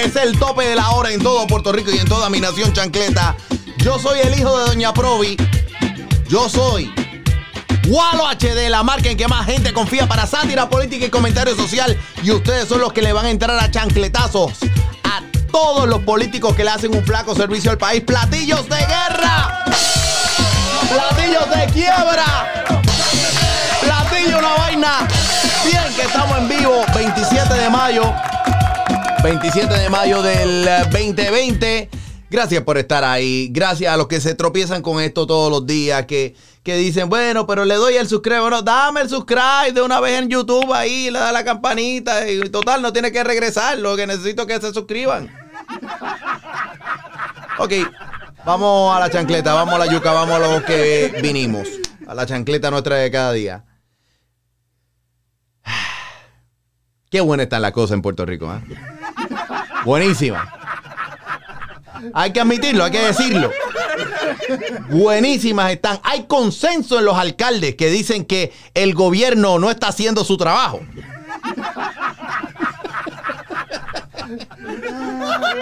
Es el tope de la hora en todo Puerto Rico y en toda mi nación chancleta. Yo soy el hijo de Doña Provi. Yo soy Walo HD, la marca en que más gente confía para sátira política y comentario social. Y ustedes son los que le van a entrar a chancletazos a todos los políticos que le hacen un flaco servicio al país. Platillos de guerra. Platillos de quiebra. Platillo una vaina. Bien que estamos en vivo. 27 de mayo. 27 de mayo del eh, 2020. Gracias por estar ahí. Gracias a los que se tropiezan con esto todos los días. Que, que dicen, bueno, pero le doy el subscribe. Bueno, dame el subscribe de una vez en YouTube ahí. Le da la campanita. Y total, no tiene que regresar. Lo que necesito es que se suscriban. Ok. Vamos a la chancleta. Vamos a la yuca. Vamos a lo que vinimos. A la chancleta nuestra de cada día. Qué buena está la cosa en Puerto Rico, ¿eh? Buenísima. Hay que admitirlo, hay que decirlo. Buenísimas están. Hay consenso en los alcaldes que dicen que el gobierno no está haciendo su trabajo.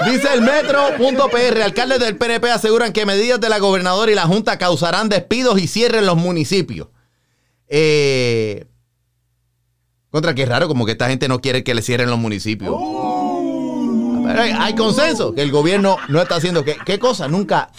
Dice el metro.pr, alcaldes del PNP aseguran que medidas de la gobernadora y la Junta causarán despidos y cierren los municipios. Eh, contra que es raro, como que esta gente no quiere que le cierren los municipios. Hay, consenso que el gobierno no está haciendo. ¿Qué, cosa? Nunca,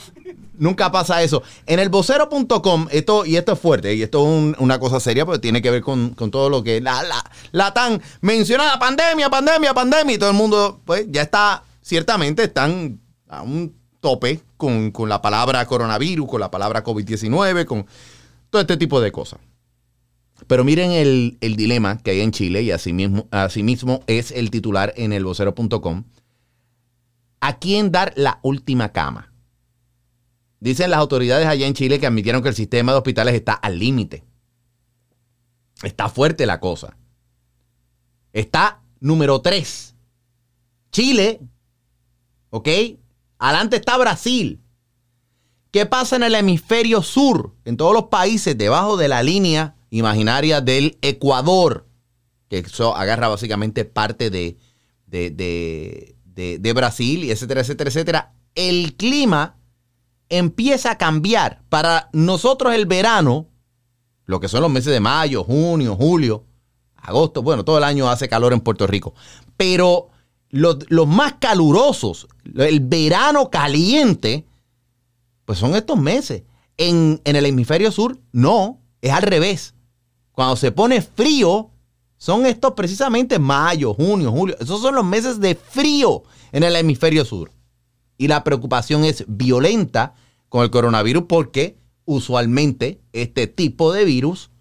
nunca pasa eso. En el vocero.com, esto, y esto es fuerte, y esto es un- una cosa seria, porque tiene que ver con, con todo lo que la, la, la tan mencionada pandemia, pandemia, pandemia, y todo el mundo, pues ya está, ciertamente están a un tope con, con la palabra coronavirus, con la palabra COVID-19, con todo este tipo de cosas. Pero miren el, el dilema que hay en Chile y asimismo, asimismo es el titular en el vocero.com. ¿A quién dar la última cama? Dicen las autoridades allá en Chile que admitieron que el sistema de hospitales está al límite. Está fuerte la cosa. Está número 3. Chile. ¿Ok? Adelante está Brasil. ¿Qué pasa en el hemisferio sur? En todos los países debajo de la línea imaginaria del Ecuador, que eso agarra básicamente parte de, de, de- de- de Brasil, etcétera, etcétera, etcétera. El clima empieza a cambiar. Para nosotros el verano, lo que son los meses de mayo, junio, julio, agosto, bueno, todo el año hace calor en Puerto Rico, pero los, los más calurosos, el verano caliente, pues son estos meses. En, en el hemisferio sur, no, es al revés. Cuando se pone frío, son estos precisamente mayo, junio, julio. Esos son los meses de frío en el hemisferio sur. Y la preocupación es violenta con el coronavirus porque usualmente este tipo de virus,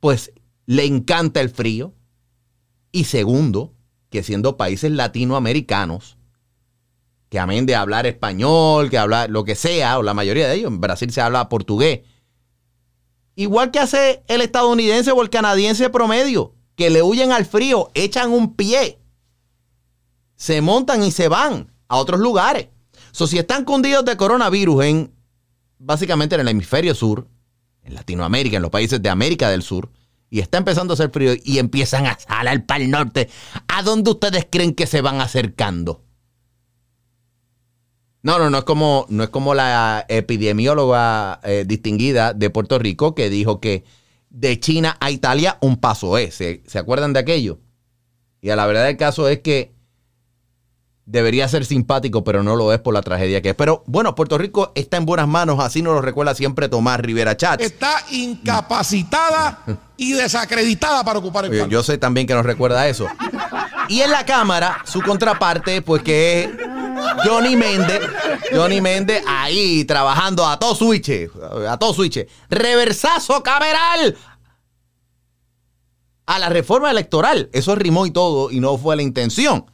pues le encanta el frío. Y segundo, que siendo países latinoamericanos, que amén de hablar español, que hablar lo que sea, o la mayoría de ellos, en Brasil se habla portugués. Igual que hace el estadounidense o el canadiense promedio, que le huyen al frío, echan un pie, se montan y se van a otros lugares. So, si están cundidos de coronavirus en, básicamente en el hemisferio sur, en Latinoamérica, en los países de América del Sur, y está empezando a hacer frío y empiezan a salir para el norte, ¿a dónde ustedes creen que se van acercando? No, no, no es como, no es como la epidemióloga eh, distinguida de Puerto Rico que dijo que de China a Italia un paso es. ¿Se, se acuerdan de aquello? Y a la verdad del caso es que debería ser simpático, pero no lo es por la tragedia que es. Pero bueno, Puerto Rico está en buenas manos, así nos lo recuerda siempre Tomás Rivera Chats. Está incapacitada y desacreditada para ocupar el cargo. yo sé también que nos recuerda eso. Y en la cámara, su contraparte, pues que es Johnny Méndez. Johnny Méndez ahí trabajando a todo switch. A todo switch. Reversazo cameral. A la reforma electoral. Eso rimó y todo y no fue la intención.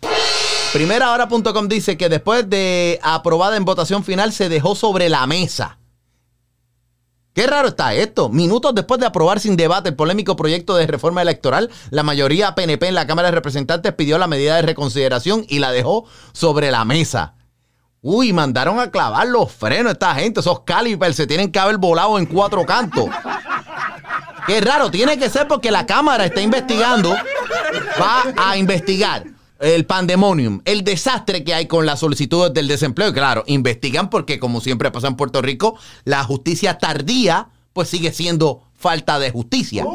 Primerahora.com dice que después de aprobada en votación final se dejó sobre la mesa. Qué raro está esto. Minutos después de aprobar sin debate el polémico proyecto de reforma electoral, la mayoría PNP en la Cámara de Representantes pidió la medida de reconsideración y la dejó sobre la mesa. Uy, mandaron a clavar los frenos esta gente. Esos calipers se tienen que haber volado en cuatro cantos. Qué raro, tiene que ser porque la Cámara está investigando, va a investigar el pandemonium, el desastre que hay con las solicitudes del desempleo. Y claro, investigan porque como siempre pasa en Puerto Rico, la justicia tardía pues sigue siendo falta de justicia.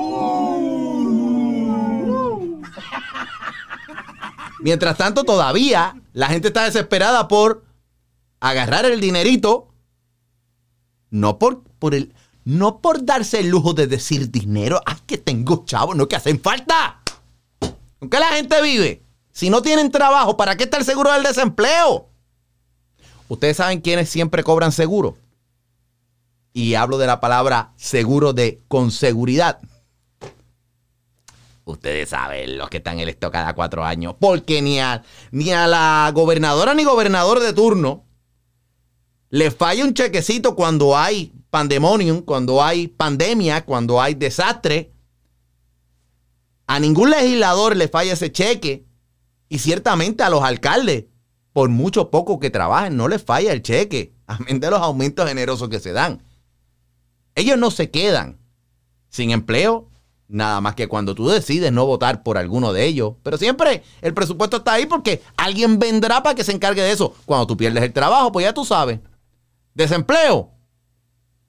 Mientras tanto, todavía la gente está desesperada por agarrar el dinerito, no por, por el, no por darse el lujo de decir dinero, ah, que tengo chavos, no que hacen falta. ¿Con qué la gente vive? Si no tienen trabajo, ¿para qué está el seguro del desempleo? Ustedes saben quiénes siempre cobran seguro. Y hablo de la palabra seguro de con seguridad. Ustedes saben los que están electos cada cuatro años. Porque ni a, ni a la gobernadora ni gobernador de turno le falla un chequecito cuando hay pandemonium, cuando hay pandemia, cuando hay desastre. A ningún legislador le falla ese cheque. Y ciertamente a los alcaldes, por mucho poco que trabajen, no les falla el cheque. Amén de los aumentos generosos que se dan. Ellos no se quedan sin empleo, nada más que cuando tú decides no votar por alguno de ellos. Pero siempre el presupuesto está ahí porque alguien vendrá para que se encargue de eso. Cuando tú pierdes el trabajo, pues ya tú sabes. Desempleo.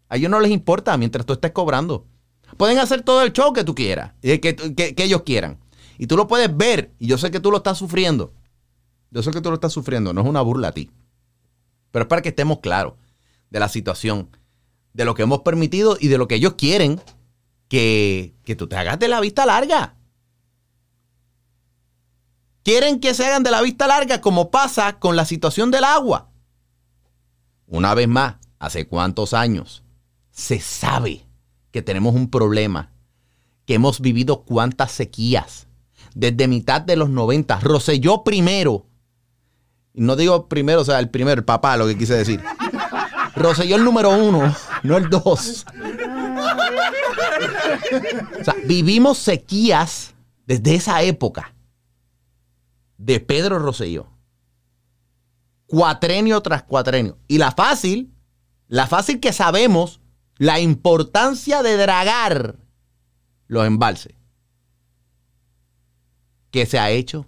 A ellos no les importa mientras tú estés cobrando. Pueden hacer todo el show que tú quieras, que, que, ellos quieran. Y tú lo puedes ver. Y yo sé que tú lo estás sufriendo. Yo sé que tú lo estás sufriendo. No es una burla a ti. Pero es para que estemos claros de la situación, de lo que hemos permitido y de lo que ellos quieren que, que tú te hagas de la vista larga. Quieren que se hagan de la vista larga como pasa con la situación del agua. Una vez más, ¿hace cuántos años se sabe que tenemos un problema? Que hemos vivido cuántas sequías. Desde mitad de los 90, Roselló primero. No digo primero, o sea, el primero, el papá, lo que quise decir. Roselló el número uno, no el dos. O sea, vivimos sequías desde esa época de Pedro Roselló cuatrenio tras cuatrenio. Y la fácil, la fácil que sabemos la importancia de dragar los embalses. ¿Qué se ha hecho?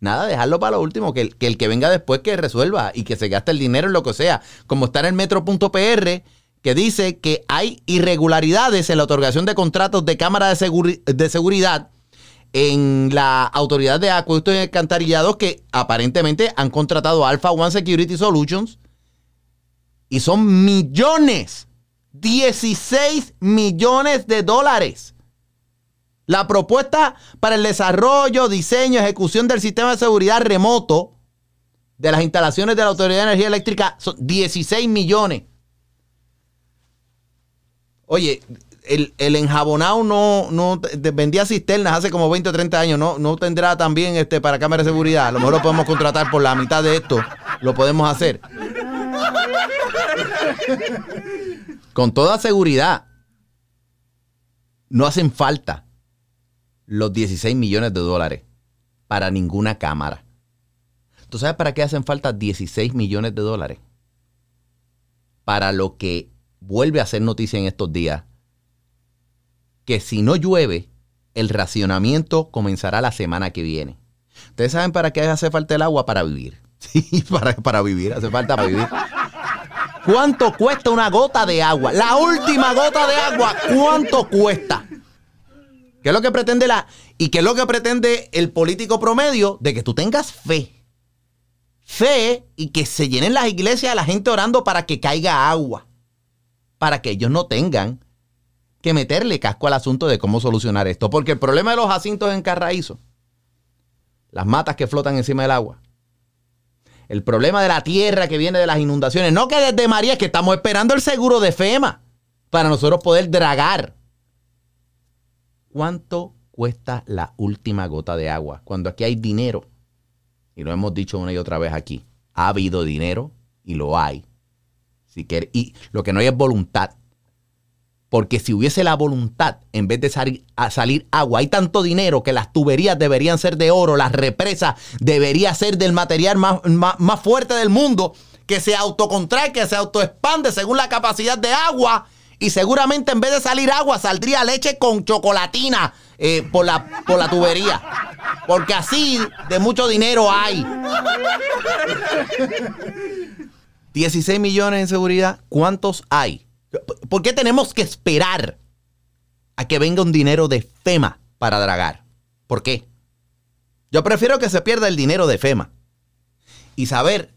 Nada, dejarlo para lo último, que el, que que venga después que resuelva y que se gaste el dinero en lo que sea. Como está en el metro.pr, que dice que hay irregularidades en la otorgación de contratos de cámara de, de seguridad en la autoridad de acueductos y alcantarillados que aparentemente han contratado Alpha One Security Solutions y son millones, 16 millones de dólares. La propuesta para el desarrollo, diseño, ejecución del sistema de seguridad remoto de las instalaciones de la Autoridad de Energía Eléctrica son 16 millones. Oye, el, el, enjabonado no, no vendía cisternas hace como 20 o 30 años, no, no tendrá también este, para cámara de seguridad. A lo mejor lo podemos contratar por la mitad de esto, lo podemos hacer. Con toda seguridad, no hacen falta los 16 millones de dólares para ninguna cámara. ¿Tú sabes para qué hacen falta 16 millones de dólares? Para lo que vuelve a ser noticia en estos días que si no llueve, el racionamiento comenzará la semana que viene. ¿Ustedes saben para qué hace falta el agua? Para vivir. Sí, para, para vivir, hace falta para vivir. ¿Cuánto cuesta una gota de agua? La última gota de agua, ¿cuánto cuesta? ¿Qué es lo que pretende la y qué es lo que pretende el político promedio de que tú tengas fe? Fe y que se llenen las iglesias la gente orando para que caiga agua, para que ellos no tengan que meterle casco al asunto de cómo solucionar esto. Porque el problema de los jacintos en Carraízo, las matas que flotan encima del agua, el problema de la tierra que viene de las inundaciones, no que desde María, es que estamos esperando el seguro de FEMA para nosotros poder dragar. ¿Cuánto cuesta la última gota de agua? Cuando aquí hay dinero, y lo hemos dicho una y otra vez aquí, ha habido dinero y lo hay. Si quiere, y lo que no hay es voluntad. Porque si hubiese la voluntad, en vez de salir, a salir agua, hay tanto dinero que las tuberías deberían ser de oro, las represas deberían ser del material más, más, más fuerte del mundo, que se autocontrae, que se autoexpande según la capacidad de agua. Y seguramente en vez de salir agua, saldría leche con chocolatina eh, por, la, por la tubería. Porque así de mucho dinero hay. 16 millones en seguridad, ¿cuántos hay? ¿Por qué tenemos que esperar a que venga un dinero de FEMA para dragar? ¿Por qué? Yo prefiero que se pierda el dinero de FEMA y saber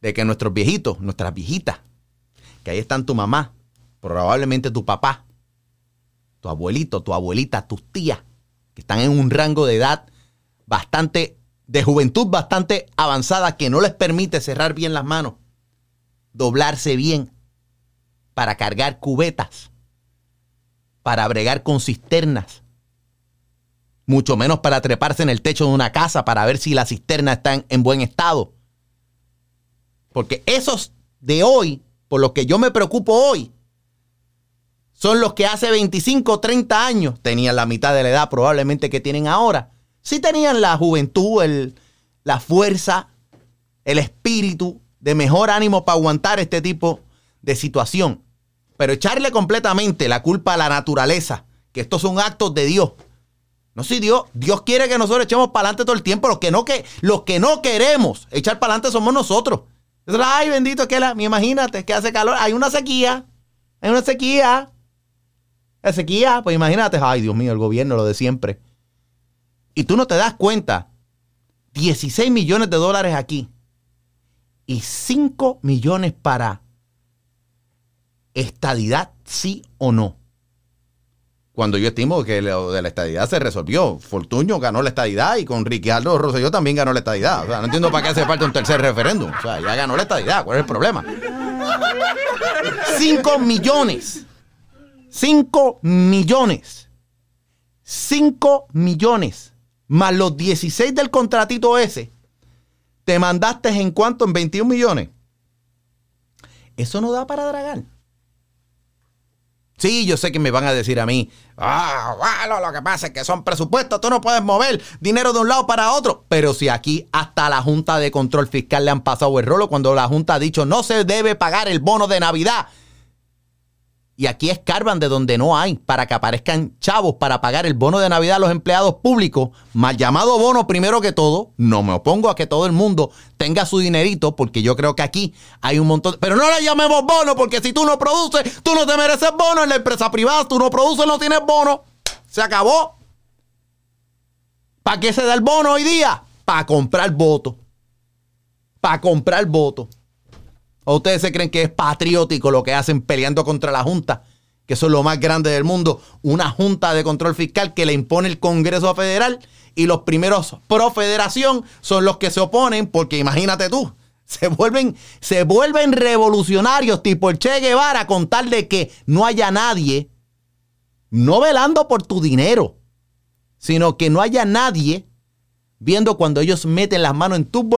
de que nuestros viejitos, nuestras viejitas, que ahí están tu mamá, probablemente tu papá, tu abuelito, tu abuelita, tus tías, que están en un rango de edad bastante, de juventud bastante avanzada, que no les permite cerrar bien las manos, doblarse bien para cargar cubetas, para bregar con cisternas, mucho menos para treparse en el techo de una casa para ver si la cisterna está en buen estado. Porque esos de hoy, por los que yo me preocupo hoy, son los que hace 25 o 30 años tenían la mitad de la edad probablemente que tienen ahora. Sí tenían la juventud, el, la fuerza, el espíritu de mejor ánimo para aguantar este tipo de situación. Pero echarle completamente la culpa a la naturaleza, que estos son actos de Dios. No si Dios, Dios quiere que nosotros echemos para adelante todo el tiempo. Los que no, que, los que no queremos echar para adelante somos nosotros. Ay, bendito que la, imagínate que hace calor. Hay una sequía. Hay una sequía. Sequía, pues imagínate, ay Dios mío, el gobierno, lo de siempre. Y tú no te das cuenta, 16 millones de dólares aquí y 5 millones para estadidad, sí o no. Cuando yo estimo que lo de la estadidad se resolvió. Fortuño ganó la estadidad y con Ricardo Rosselló también ganó la estadidad. O sea, no entiendo para qué hace falta un tercer referéndum. O sea, ya ganó la estadidad. ¿Cuál es el problema? 5 millones 5 millones. 5 millones. Más los 16 del contratito ese. Te mandaste en cuánto? En 21 millones. Eso no da para dragar. Sí, yo sé que me van a decir a mí, ah, bueno, lo que pasa es que son presupuestos, tú no puedes mover dinero de un lado para otro. Pero si aquí hasta la Junta de Control Fiscal le han pasado el rolo cuando la Junta ha dicho no se debe pagar el bono de Navidad y aquí escarban de donde no hay para que aparezcan chavos para pagar el bono de Navidad a los empleados públicos, mal llamado bono primero que todo. No me opongo a que todo el mundo tenga su dinerito porque yo creo que aquí hay un montón. Pero no le llamemos bono porque si tú no produces, tú no te mereces bono. En la empresa privada tú no produces, no tienes bono. Se acabó. ¿Para qué se da el bono hoy día? Para comprar votos. Para comprar votos. ¿O ustedes se creen que es patriótico lo que hacen peleando contra la Junta? Que eso es lo más grande del mundo. Una Junta de Control Fiscal que le impone el Congreso Federal y los primeros pro federación son los que se oponen porque imagínate tú, se vuelven, se vuelven revolucionarios tipo el Che Guevara con tal de que no haya nadie no velando por tu dinero, sino que no haya nadie viendo cuando ellos meten las manos en tu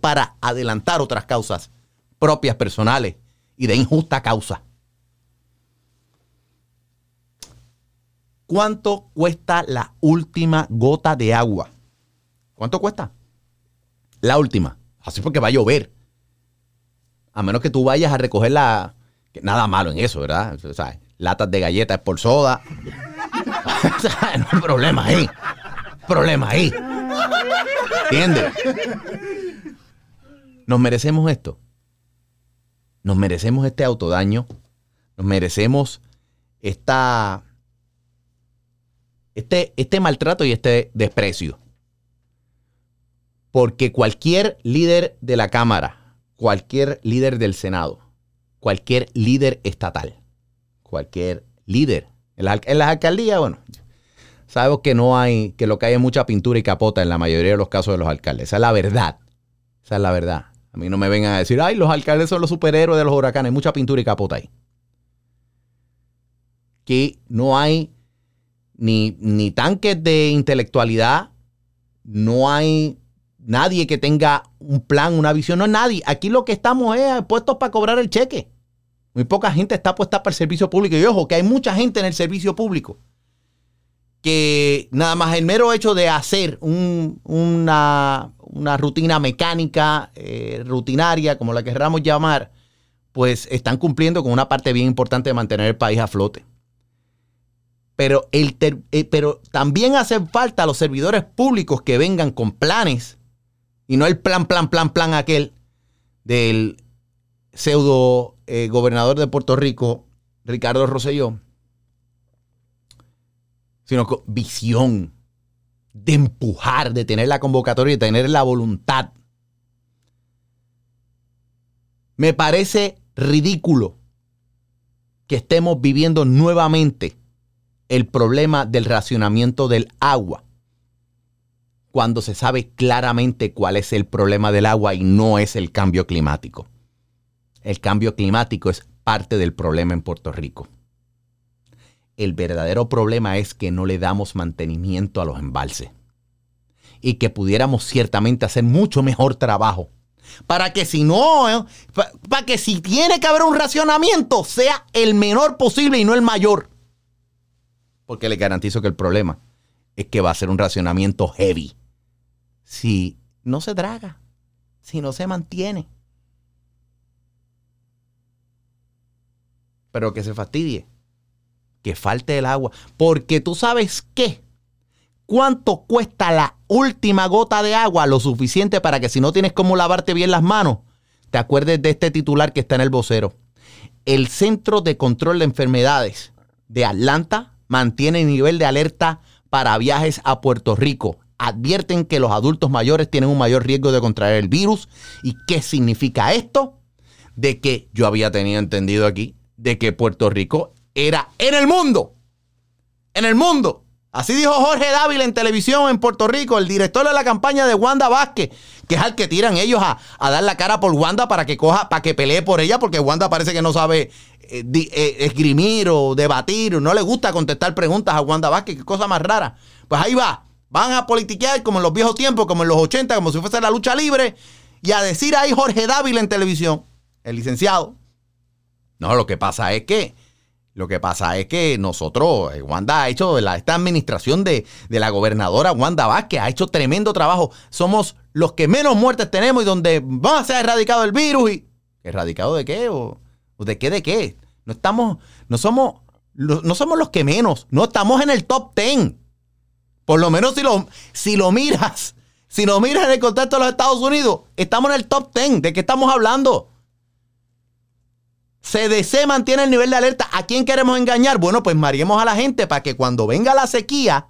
para adelantar otras causas propias, personales y de injusta causa. ¿Cuánto cuesta la última gota de agua? ¿Cuánto cuesta? La última. Así porque va a llover. A menos que tú vayas a recoger la... Nada malo en eso, ¿verdad? O sea, latas de galletas por soda. no hay problema ahí. Problema ahí. ¿Entiendes? Nos merecemos esto. Nos merecemos este autodaño. Nos merecemos esta, este, este maltrato y este desprecio. Porque cualquier líder de la Cámara, cualquier líder del Senado, cualquier líder estatal, cualquier líder en, en las alcaldías, bueno, sabemos que no hay, que lo que hay es mucha pintura y capota en la mayoría de los casos de los alcaldes. Esa es la verdad. Esa es la verdad. A mí no me vengan a decir, ay, los alcaldes son los superhéroes de los huracanes. Mucha pintura y capota ahí. Que no hay ni, ni tanques de intelectualidad, no hay nadie que tenga un plan, una visión, no es nadie. Aquí lo que estamos es puestos para cobrar el cheque. Muy poca gente está puesta para el servicio público. Y ojo, que hay mucha gente en el servicio público nada más el mero hecho de hacer una, rutina mecánica, eh, rutinaria, como la querramos llamar, pues están cumpliendo con una parte bien importante de mantener el país a flote. Pero, el eh, pero también hacen falta los servidores públicos que vengan con planes y no el plan, plan, plan, plan aquel del pseudo eh, gobernador de Puerto Rico, Ricardo Rosselló sino con visión, de empujar, de tener la convocatoria, de tener la voluntad. Me parece ridículo que estemos viviendo nuevamente el problema del racionamiento del agua cuando se sabe claramente cuál es el problema del agua y no es el cambio climático. El cambio climático es parte del problema en Puerto Rico. El verdadero problema es que no le damos mantenimiento a los embalses. Y que pudiéramos ciertamente hacer mucho mejor trabajo. Para que si no, eh, para que si tiene que haber un racionamiento, sea el menor posible y no el mayor. Porque le garantizo que el problema es que va a ser un racionamiento heavy. Si no se draga, si no se mantiene. Pero que se fastidie que falte el agua. Porque tú sabes qué. ¿Cuánto cuesta la última gota de agua? Lo suficiente para que si no tienes cómo lavarte bien las manos, te acuerdes de este titular que está en el vocero. El Centro de Control de Enfermedades de Atlanta mantiene nivel de alerta para viajes a Puerto Rico. Advierten que los adultos mayores tienen un mayor riesgo de contraer el virus. ¿Y qué significa esto? De que yo había tenido entendido aquí de que Puerto Rico era en el mundo. En el mundo. Así dijo Jorge Dávila en televisión en Puerto Rico, el director de la campaña de Wanda Vázquez, que es al que tiran ellos a, dar la cara por Wanda para que coja, para que pelee por ella, porque Wanda parece que no sabe eh, eh, esgrimir o debatir, no le gusta contestar preguntas a Wanda Vázquez, qué cosa más rara. Pues ahí va, van a politiquear como en los viejos tiempos, como en los 80, como si fuese la lucha libre, y a decir ahí Jorge Dávila en televisión, el licenciado. No, lo que pasa es que lo que pasa es que nosotros, eh, Wanda ha hecho, esta administración de, la gobernadora Wanda Vázquez ha hecho tremendo trabajo. Somos los que menos muertes tenemos y donde va a ser erradicado el virus. Y, ¿Erradicado de qué? ¿O, de qué de qué? No estamos, no somos, no somos los que menos. No estamos en el top 10. Por lo menos si lo, si lo miras, si lo miras en el contexto de los Estados Unidos, estamos en el top 10. ¿De qué estamos hablando? CDC mantiene el nivel de alerta. ¿A quién queremos engañar? Bueno, pues mariemos a la gente para que cuando venga la sequía,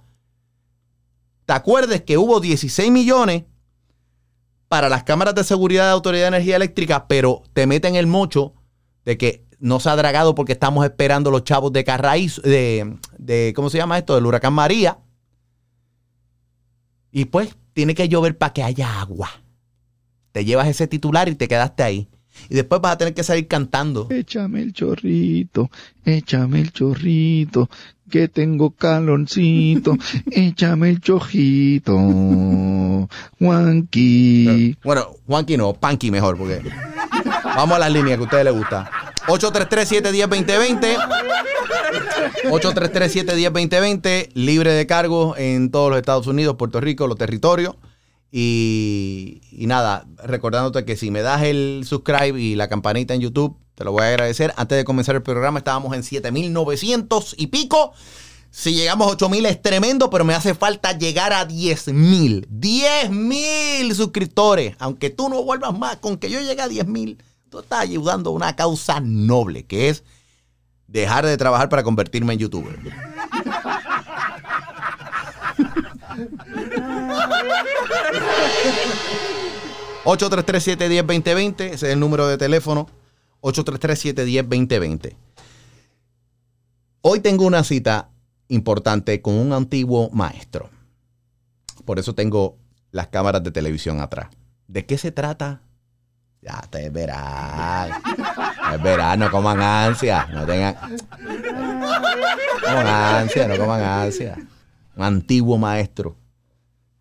te acuerdes que hubo 16 millones para las cámaras de seguridad de Autoridad de Energía Eléctrica, pero te meten el mocho de que no se ha dragado porque estamos esperando los chavos de Carraíz, de, de, ¿cómo se llama esto? Del huracán María. Y pues tiene que llover para que haya agua. Te llevas ese titular y te quedaste ahí y después vas a tener que salir cantando. Échame el chorrito, échame el chorrito, que tengo caloncito, échame el chojito, Juanqui. Bueno, Juanqui no, Panqui mejor, porque vamos a las líneas que a ustedes les gusta. 833-710-2020. 833-710-2020. Libre de cargo en todos los Estados Unidos, Puerto Rico, los territorios. Y, nada, recordándote que si me das el subscribe y la campanita en YouTube, te lo voy a agradecer. Antes de comenzar el programa estábamos en 7.900 y pico. Si llegamos a 8.000 es tremendo, pero me hace falta llegar a 10.000. 10.000 suscriptores. Aunque tú no vuelvas más, con que yo llegue a 10.000, tú estás ayudando a una causa noble, que es dejar de trabajar para convertirme en youtuber. 833-710-2020, ese es el número de teléfono. 833-710-2020. Hoy tengo una cita importante con un antiguo maestro. Por eso tengo las cámaras de televisión atrás. ¿De qué se trata? Ya te verán. Es verano, no coman ansia. No tengan. Ansia, no coman ansia. Un antiguo maestro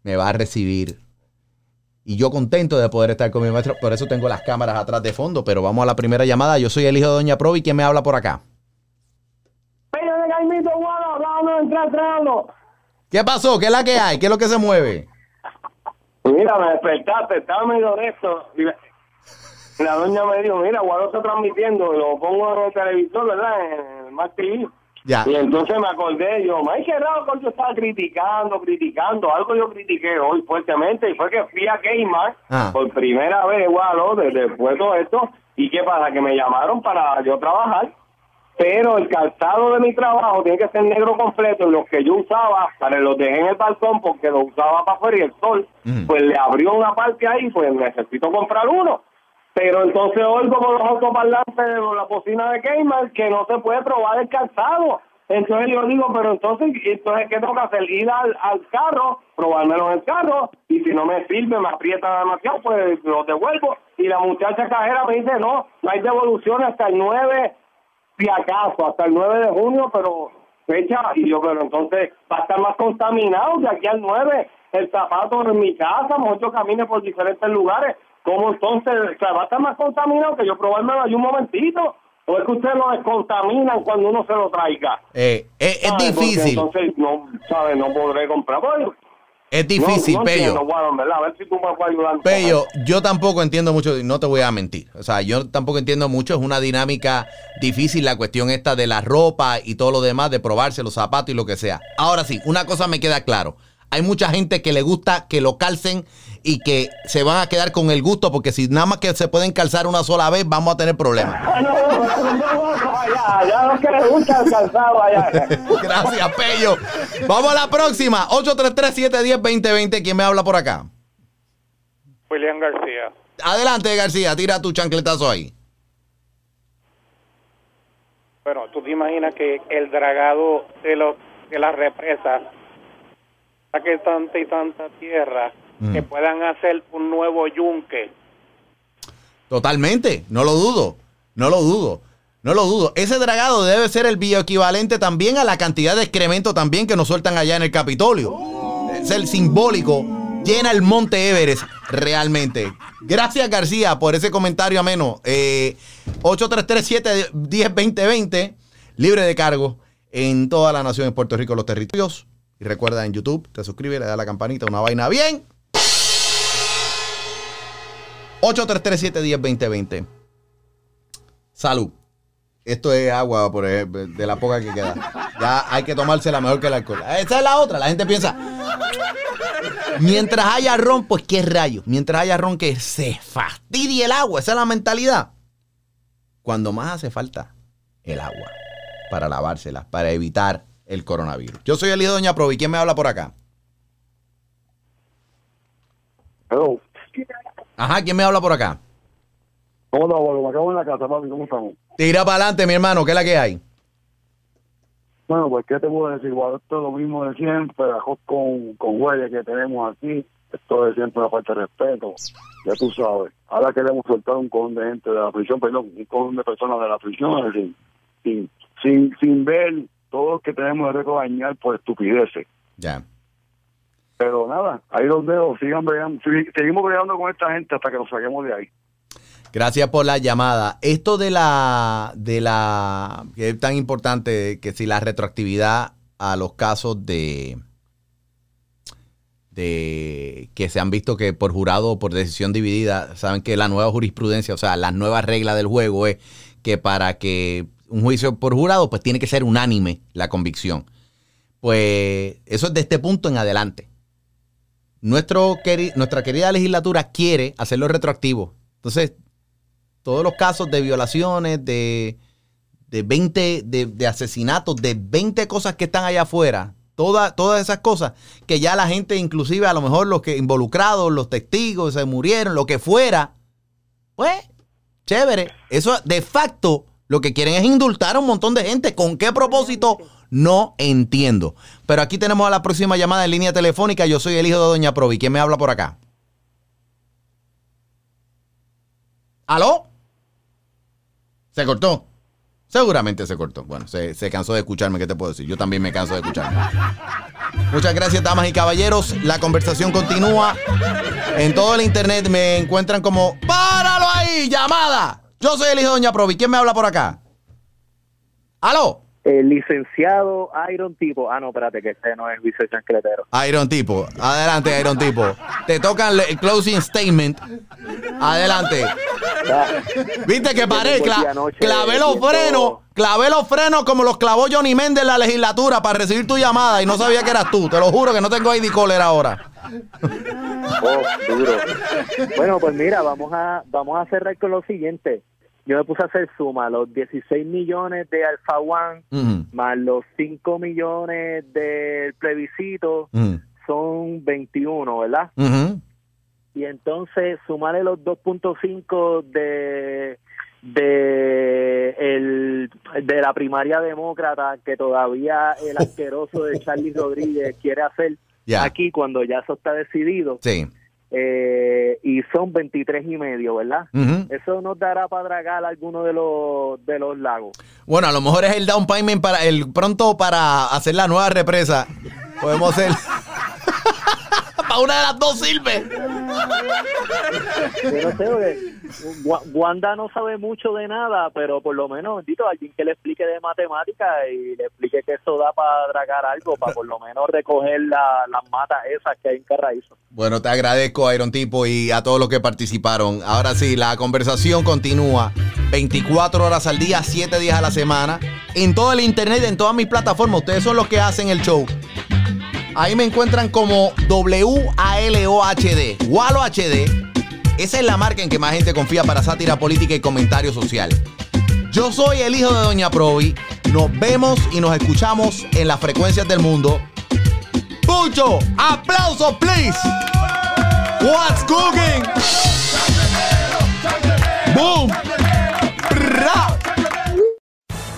me va a recibir. Y yo contento de poder estar con mi maestro. Por eso tengo las cámaras atrás de fondo. Pero vamos a la primera llamada. Yo soy el hijo de Doña Provi. ¿Quién me habla por acá? ¿Qué pasó? ¿Qué es la que hay? ¿Qué es lo que se mueve? Mira, me despertaste, estaba medio de esto. Y la, la doña me dijo, mira, Guado está transmitiendo, lo pongo en el televisor, ¿verdad? En el Mac TV. Ya. Y entonces me acordé, yo, me qué raro que yo estaba criticando, criticando, algo yo critiqué hoy fuertemente, y fue que fui a Kmart Ah. por primera vez, Guado, desde después de todo esto, y qué pasa, que me llamaron para yo trabajar, pero el calzado de mi trabajo tiene que ser negro completo y los que yo usaba, para los dejé en el balcón porque los usaba para afuera y el sol, Ujú. pues le abrió una parte ahí, pues necesito comprar uno. Pero entonces oigo por los autoparlantes de la bocina de Kmart que no se puede probar el calzado. Entonces yo digo, pero entonces, entonces ¿qué tengo que hacer? Ir al, al carro, probármelo en el carro, y si no me sirve, me aprieta demasiado, pues lo devuelvo. Y la muchacha cajera me dice, no, no hay devolución hasta el 9, si acaso, hasta el 9 de junio, pero fecha, y yo, pero entonces va a estar más contaminado de aquí al 9, el zapato en mi casa, mucho camine por diferentes lugares, ¿cómo entonces, o sea, va a estar más contaminado que yo probármelo ahí un momentito? ¿O es que ustedes lo descontaminan cuando uno se lo traiga? Eh, es, es difícil. Entonces, no, ¿sabes? No podré comprar. Bueno, Es difícil, no, no Pello. entiendo. A ver si tú me puedes ayudar. con Pello, yo tampoco entiendo mucho, no te voy a mentir. O sea, yo tampoco entiendo mucho, es una dinámica difícil la cuestión esta de la ropa y todo lo demás, de probarse los zapatos y lo que sea. Ahora sí, una cosa me queda claro. Hay mucha gente que le gusta que lo calcen y que se van a quedar con el gusto, porque si nada más que se pueden calzar una sola vez, vamos a tener problemas. Ah, no, no, no, no, no, allá, ya no que le gusta el calzado allá. Gracias, Pello. Vamos a la próxima. 833-710-2020. ¿Quién me habla por acá? William García. Adelante, García. Tira tu chancletazo ahí. Bueno, tú te imaginas que el dragado de, los de las represas saque tanta y tanta tierra Mm. que puedan hacer un nuevo yunque. Totalmente, no lo dudo, no lo dudo, no lo dudo. Ese dragado debe ser el bioequivalente también a la cantidad de excremento también que nos sueltan allá en el Capitolio. Es el simbólico, llena el monte Everest realmente. Gracias García por ese comentario ameno. Eh, 833-710-2020, libre de cargo en toda la nación, en Puerto Rico, los territorios. Y recuerda en YouTube, te suscribes, le da la campanita, una vaina bien. 833-710-2020. Salud. Esto es agua, por ejemplo, de la poca que queda. Ya hay que tomársela mejor que el alcohol. Esa es la otra. La gente piensa. Mientras haya ron, pues qué rayos. Mientras haya ron, que se fastidie el agua. Esa es la mentalidad. Cuando más hace falta el agua para lavársela, para evitar el coronavirus. Yo soy el hijo de Doña Provi. ¿Quién me habla por acá? Hello. Ajá, ¿quién me habla por acá? ¿Cómo estamos? Bueno, me acabo en la casa, papi. ¿Cómo estamos? Tira para adelante, mi hermano. ¿Qué es la que hay? Bueno, pues, ¿qué te puedo decir? Esto es lo mismo de siempre, con, con huellas que tenemos aquí. Esto es siempre una falta de respeto. Ya tú sabes. Ahora queremos soltar un cojón de gente de la prisión, perdón, un cojón de personas de la prisión, es decir, sin, sin, sin ver todo lo que tenemos de dañar por estupideces. Ya. Pero nada, ahí los dejo. Sigan bregando, seguimos bregando con esta gente hasta que nos saquemos de ahí. Gracias por la llamada. Esto de la, de la, que es tan importante que si la retroactividad a los casos de, de que se han visto que por jurado o por decisión dividida, saben que la nueva jurisprudencia, o sea, la nueva regla del juego es que para que un juicio por jurado, pues tiene que ser unánime la convicción. Pues eso es de este punto en adelante. Nuestro, nuestra querida legislatura quiere hacerlo retroactivo. Entonces, todos los casos de violaciones, de, de 20, de, de asesinatos, de 20 cosas que están allá afuera, toda, todas esas cosas que ya la gente, inclusive a lo mejor los que involucrados, los testigos, se murieron, lo que fuera, pues, chévere. Eso de facto lo que quieren es indultar a un montón de gente. ¿Con qué propósito? No entiendo. Pero aquí tenemos a la próxima llamada en línea telefónica. Yo soy el hijo de Doña Provi. ¿Quién me habla por acá? ¿Aló? ¿Se cortó? Seguramente se cortó. Bueno, se, se cansó de escucharme, ¿qué te puedo decir? Yo también me canso de escucharme. Muchas gracias, damas y caballeros. La conversación continúa. En todo el internet me encuentran como ¡Páralo ahí! ¡Llamada! Yo soy el hijo de Doña Provi. ¿Quién me habla por acá? ¿Aló? El licenciado Iron Tipo. Ah, no, espérate, que este no es vicechancletero. Iron Tipo. Adelante, Iron Tipo. Te toca el, el closing statement. Adelante. Viste que paré, cla- clavé los frenos, clavé los frenos como los clavó Johnny Méndez en la legislatura para recibir tu llamada y no sabía que eras tú. Te lo juro que no tengo ID caller ahora. Oh, duro. Bueno, pues mira, vamos a vamos a cerrar con lo siguiente. Yo me puse a hacer suma, los 16 millones de One Ujú, más los 5 millones del plebiscito son 21, ¿verdad? Y entonces sumarle los 2.5 de de el de la primaria demócrata que todavía el asqueroso de Charlie Rodríguez quiere hacer Aquí cuando ya eso está decidido Sí. eh, y son 23 y medio, ¿verdad? Eso nos dará para dragar alguno de los de los lagos. Bueno, a lo mejor es el down payment para el pronto para hacer la nueva represa. Podemos hacer. para una de las dos sirve. Yo no sé, Wanda no sabe mucho de nada, pero por lo menos, bendito, alguien que le explique de matemática y le explique que eso da para dragar algo, para por lo menos recoger la- las matas esas que hay en Carraízo. Bueno, te agradezco, Iron Tipo, y a todos los que participaron. Ahora sí, la conversación continúa 24 horas al día, 7 días a la semana, en todo el internet, en todas mis plataformas. Ustedes son los que hacen el show. Ahí me encuentran como W-A-L-O-H-D. Walo HD. Esa es la marca en que más gente confía para sátira política y comentario social. Yo soy el hijo de Doña Provi. Nos vemos y nos escuchamos en las frecuencias del mundo. Pucho, aplausos, please. What's cooking? Boom. Bra.